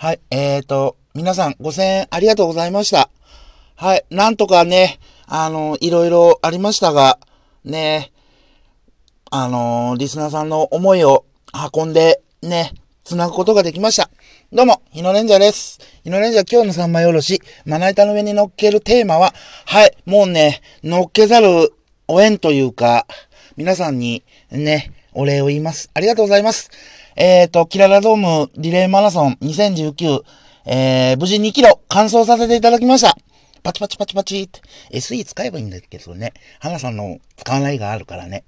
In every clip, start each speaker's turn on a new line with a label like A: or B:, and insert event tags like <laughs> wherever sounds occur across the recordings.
A: はい、えーと、皆さん5000円ありがとうございました。はい、なんとかね、あの、いろいろありましたが、ね、あのリスナーさんの思いを運んで、ね、繋ぐことができました。どうも、日野レンジャーです。日野レンジャー今日の三枚おろし、まな板の上に乗っけるテーマは、はい、もうね、乗っけざるお縁というか、皆さんにね、お礼を言います。ありがとうございます。えーと、キララドームリレーマラソン2019、えー、無事2キロ完走させていただきました。パチパチパチパチって。SE 使えばいいんだけどね。花さんの使わないがあるからね。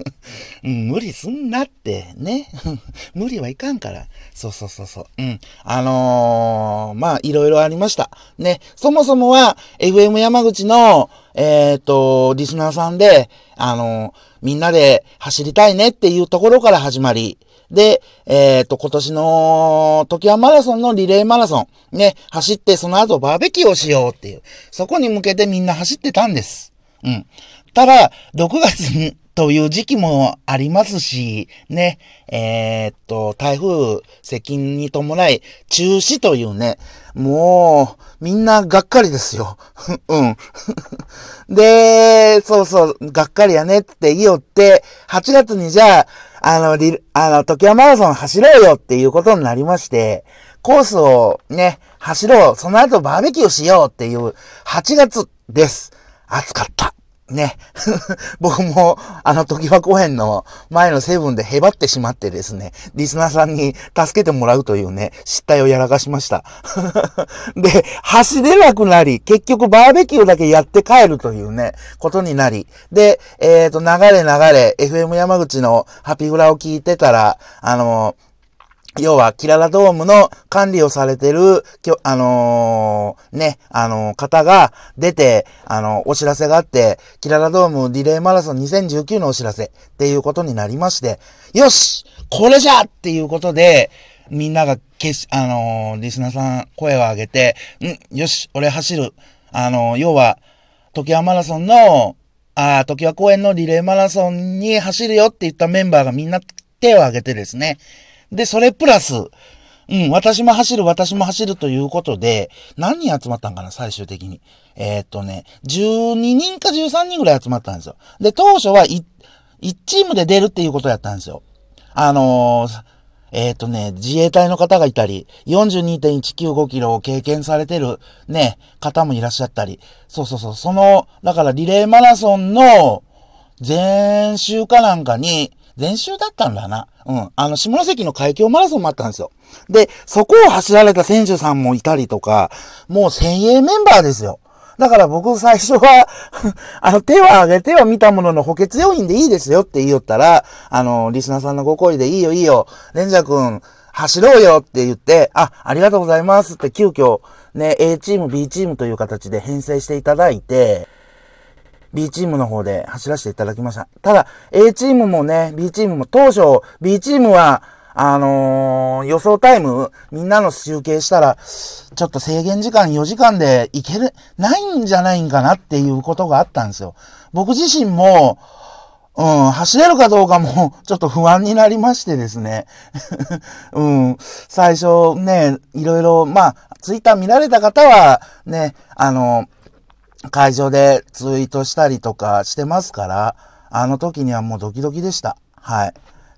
A: <laughs> うん、無理すんなって、ね。<laughs> 無理はいかんから。そうそうそうそう。うん。あのー、まあ、いろいろありました。ね。そもそもは、FM 山口の、えっ、と、リスナーさんで、あのーみんなで走りたいねっていうところから始まり、で、えっ、と、今年の、時はマラソンのリレーマラソン、ね、走ってその後バーベキューをしようっていう、そこに向けてみんな走ってたんです。うん。ただ、6月という時期もありますし、ね、えーっと、台風接近に伴い中止というね、もう、みんながっかりですよ。<laughs> うん。で、そうそう、がっかりやねって言いよって、8月にじゃあ、あの、リあの、時はマラソン走ろうよっていうことになりまして、コースをね、走ろう、その後バーベキューしようっていう8月です。暑かった。ね。<laughs> 僕も、あの、時は公園の前のセブンでへばってしまってですね、リスナーさんに助けてもらうというね、失態をやらかしました。<laughs> で、走れなくなり、結局バーベキューだけやって帰るというね、ことになり、で、えっ、と、流れ流れ、FM 山口のハピフラを聞いてたら、あの、要は、キララドームの管理をされてる、あのーね、あのー方が出て、あのお知らせがあって、キララドームリレーマラソン2019のお知らせっていうことになりまして、よしこれじゃっていうことで、みんながけし、あのリスナーさん声を上げて、ん、よし、俺走る。あの要は、時はマラソンの、ああ、時は公園のリレーマラソンに走るよって言ったメンバーがみんな手を挙げてですね。で、それプラス、うん、私も走る、私も走るということで、何人集まったんかな、最終的に。えーっとね、12人か13人ぐらい集まったんですよ。で、当初は1、1チームで出るっていうことやったんですよ。あのーえっ、とね、自衛隊の方がいたり、42.195キロを経験されてるね、方もいらっしゃったり、そうそうそう、その、だからリレーマラソンの前週かなんかに、前週だったんだな。うん。あの、下関の海峡マラソンもあったんですよ。で、そこを走られた選手さんもいたりとか、もう先鋭メンバーですよ。だから僕最初は、<laughs> あの、手は挙げては見たものの補欠要員でいいですよって言いよったら、あの、リスナーさんのご好意でいいよいいよ、レンジャー君、走ろうよって言って、あ、ありがとうございますって急遽、ね、A チーム、B チームという形で編成していただいて、B チームの方で走らせていただきました。ただ、A チームもね、B チームも当初、B チームは、あのー予想タイム、みんなの集計したら、ちょっと制限時間4時間でいける、ないんじゃないんかなっていうことがあったんですよ。僕自身も、うん、走れるかどうかも、<laughs> ちょっと不安になりましてですね。<laughs> うん、最初ね、いろいろ、まあ、ツイッター見られた方は、ね、あの、会場でツイートしたりとかしてますから、あの時にはもうドキドキでした。はい。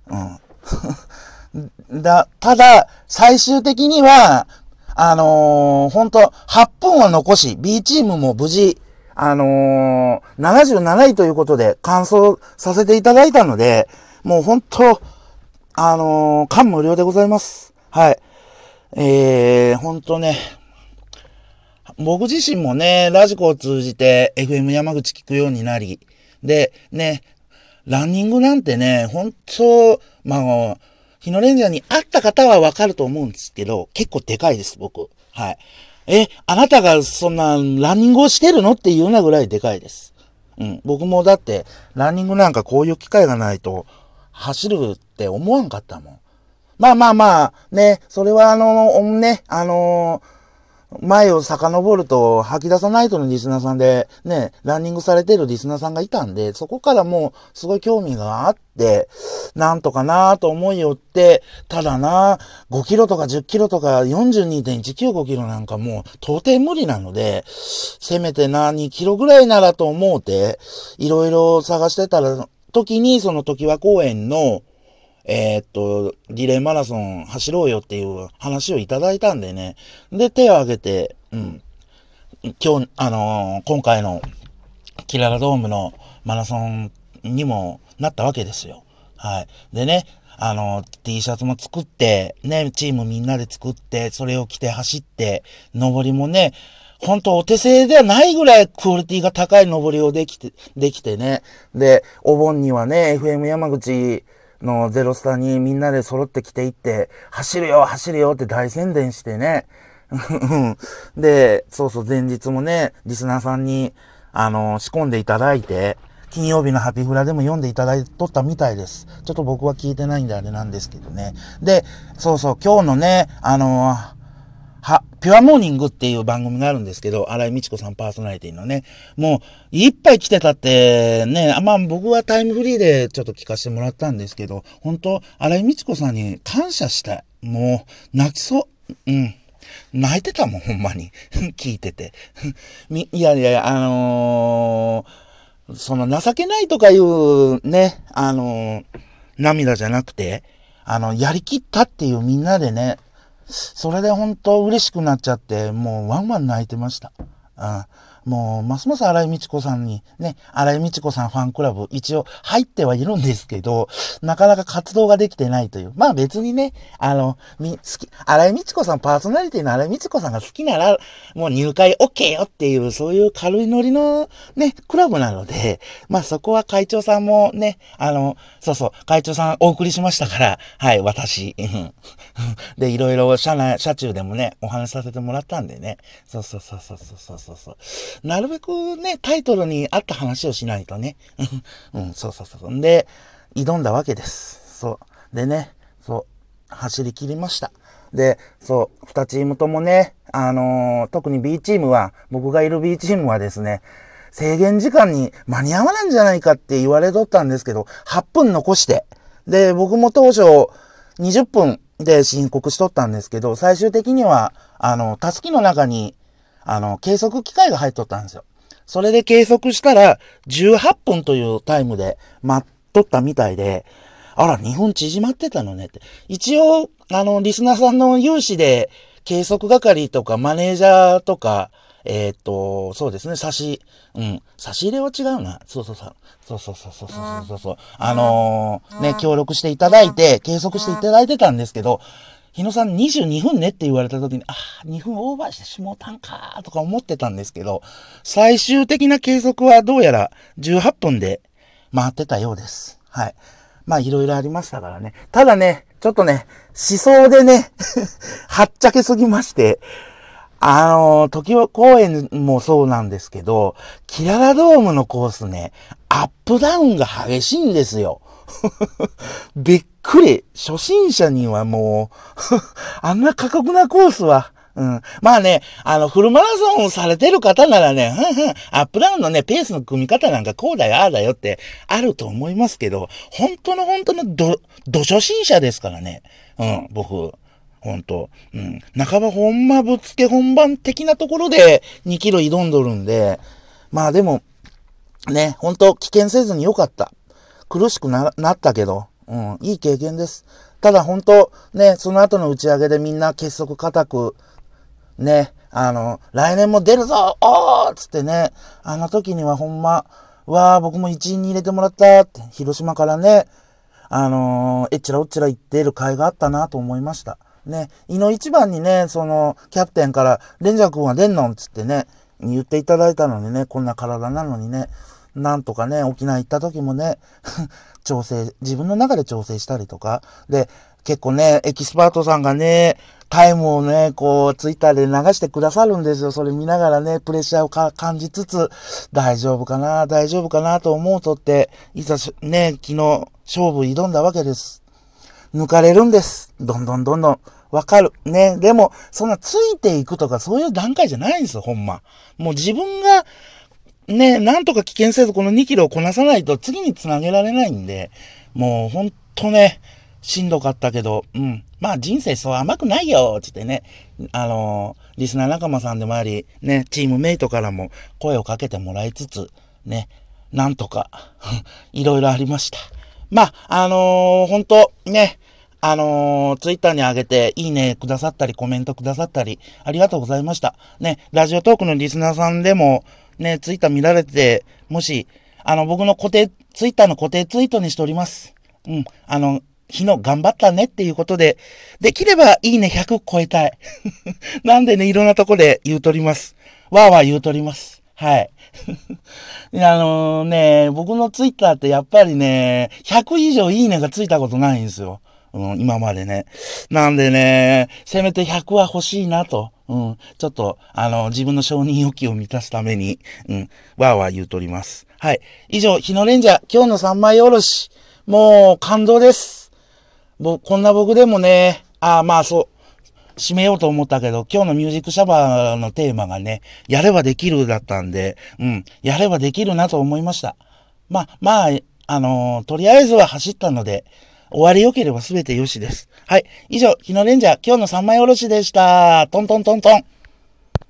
A: うん。<laughs> だ、ただ、最終的には、あのー、本当8分を残し、B チームも無事、あのー、77位ということで完走させていただいたので、もう本当あのー、感無量でございます。はい。えー、本当ね、僕自身もね、ラジコを通じて FM 山口聞くようになり、で、ね、ランニングなんてね、本当まあ、日野レンジャーに会った方はわかると思うんですけど、結構でかいです、僕。はい。え、あなたがそんなランニングをしてるのっていうようなぐらいでかいです。うん。僕もだって、ランニングなんかこういう機会がないと、走るって思わんかったもん。まあまあまあ、ね、それはあの、ね、あの前を遡ると、吐き出さないとのリスナーさんで、ね、ランニングされてるリスナーさんがいたんで、そこからもう、すごい興味があって、なんとかなと思いよって、ただな、5キロとか10キロとか42.195キロなんかもう、到底無理なので、せめてな、2キロぐらいならと思うて、いろいろ探してたら、時に、その時は公園の、えー、っと、リレーマラソン走ろうよっていう話をいただいたんでね。で、手を挙げて、うん。今日、あのー、今回のキララドームのマラソンにもなったわけですよ。はい。でね、あの、T シャツも作って、ね、チームみんなで作って、それを着て走って、登りもね、本当お手製ではないぐらいクオリティが高い登りをできて、できてね。で、お盆にはね、FM 山口のゼロスタにみんなで揃ってきていって、走るよ、走るよって大宣伝してね。<laughs> で、そうそう、前日もね、リスナーさんに、あの、仕込んでいただいて、金曜日のハピフラでも読んでいただいとったみたいです。ちょっと僕は聞いてないんであれなんですけどね。で、そうそう、今日のね、あのー、ピュアモーニングっていう番組があるんですけど、荒井美智子さんパーソナリティのね、もう、いっぱい来てたってね、まあ僕はタイムフリーでちょっと聞かせてもらったんですけど、本当荒井美智子さんに感謝したい。もう、泣きそう。うん。泣いてたもん、ほんまに。<laughs> 聞いてて。<laughs> いやいや、あのー、その情けないとかいうね、あのー、涙じゃなくて、あの、やりきったっていうみんなでね、それで本当嬉しくなっちゃって、もうワンワン泣いてました。うん。もう、ますます荒井道子さんに、ね、荒井道子さんファンクラブ、一応入ってはいるんですけど、なかなか活動ができてないという。まあ別にね、あの、み、好き、荒井道子さん、パーソナリティの荒井道子さんが好きなら、もう入会 OK よっていう、そういう軽いノリのね、クラブなので、まあそこは会長さんもね、あの、そうそう、会長さんお送りしましたから、はい、私。<laughs> で、いろいろ社内、社中でもね、お話しさせてもらったんでね。そうそうそうそうそうそうそう。なるべくね、タイトルに合った話をしないとね。<laughs> うん、そうそうそう。んで、挑んだわけです。そう。でね、そう、走り切りました。で、そう、二チームともね、あのー、特に B チームは、僕がいる B チームはですね、制限時間に間に合わないんじゃないかって言われとったんですけど、8分残して、で、僕も当初20分で申告しとったんですけど、最終的には、あの、たすきの中にあの、計測機械が入っとったんですよ。それで計測したら、18分というタイムで待っとったみたいで、あら、2分縮まってたのねって。一応、あの、リスナーさんの有志で、計測係とかマネージャーとか、えー、っと、そうですね、差し、うん、差し入れは違うな。そうそうそう。そうそうそうそうそうそうそう。あのー、ね、協力していただいて、計測していただいてたんですけど、日野さん22分ねって言われた時に、ああ、2分オーバーしてしもうたんかとか思ってたんですけど、最終的な計測はどうやら18分で回ってたようです。はい。まあいろいろありましたからね。ただね、ちょっとね、思想でね <laughs> はっちゃけすぎまして、あの、時は公園もそうなんですけど、キララドームのコースね、アップダウンが激しいんですよ。<laughs> びっくり。初心者にはもう <laughs> あんな過酷なコースは、うん。まあね、あの、フルマラソンされてる方ならね、ふんふん、アップダウンのね、ペースの組み方なんかこうだよ、ああだよってあると思いますけど、本当の本当のど、ど初心者ですからね。うん、僕。本当うん。半ばほんまぶつけ本番的なところで2キロ挑んどるんで、まあでも、ね、本当危険せずによかった。苦しくな、なったけど、うん、いい経験です。ただ本当、ね、その後の打ち上げでみんな結束固く、ね、あの、来年も出るぞおーつってね、あの時にはほんま、わー、僕も一員に入れてもらったって、広島からね、あのー、えっちらおっちら言ってる会があったなと思いました。ね、井の一番にね、その、キャプテンから、レンジャー君は出んの？つってね、言っていただいたのにね、こんな体なのにね、なんとかね、沖縄行った時もね、<laughs> 調整、自分の中で調整したりとか、で、結構ね、エキスパートさんがね、タイムをね、こう、ツイッターで流してくださるんですよ。それ見ながらね、プレッシャーを感じつつ、大丈夫かな、大丈夫かなと思うとって、いざね、昨日、勝負挑んだわけです。抜かれるんです。どんどんどんどん。わかる。ね。でも、そんなついていくとかそういう段階じゃないんですよ、ほんま。もう自分が、ね、なんとか危険せずこの2キロをこなさないと次につなげられないんで、もうほんとね、しんどかったけど、うん。まあ人生そう甘くないよ、つってね。あのー、リスナー仲間さんでもあり、ね、チームメイトからも声をかけてもらいつつ、ね、なんとか、<laughs> いろいろありました。まあ、あのー、本当ね、あのー、ツイッターに上げて、いいねくださったり、コメントくださったり、ありがとうございました。ね、ラジオトークのリスナーさんでも、ね、ツイッター見られて、もし、あの、僕の固定、ツイッターの固定ツイートにしております。うん、あの、日の頑張ったねっていうことで、できればいいね100超えたい。<laughs> なんでね、いろんなとこで言うとります。わーわー言うとります。はい。<laughs> あのね、僕のツイッターってやっぱりね、100以上いいねがついたことないんですよ。うん、今までね。なんでね、せめて100は欲しいなと。うん、ちょっと、あの、自分の承認欲求を満たすために、うん、わーわー言うとります。はい。以上、日のレンジャー、今日の三枚おろし。もう、感動です。ぼ、こんな僕でもね、ああ、まあそう、締めようと思ったけど、今日のミュージックシャバーのテーマがね、やればできるだったんで、うん、やればできるなと思いました。まあ、まあ、あのー、とりあえずは走ったので、終わり良ければ全て良しです。はい。以上、日のレンジャー、今日の三枚おろしでした。トントントントン。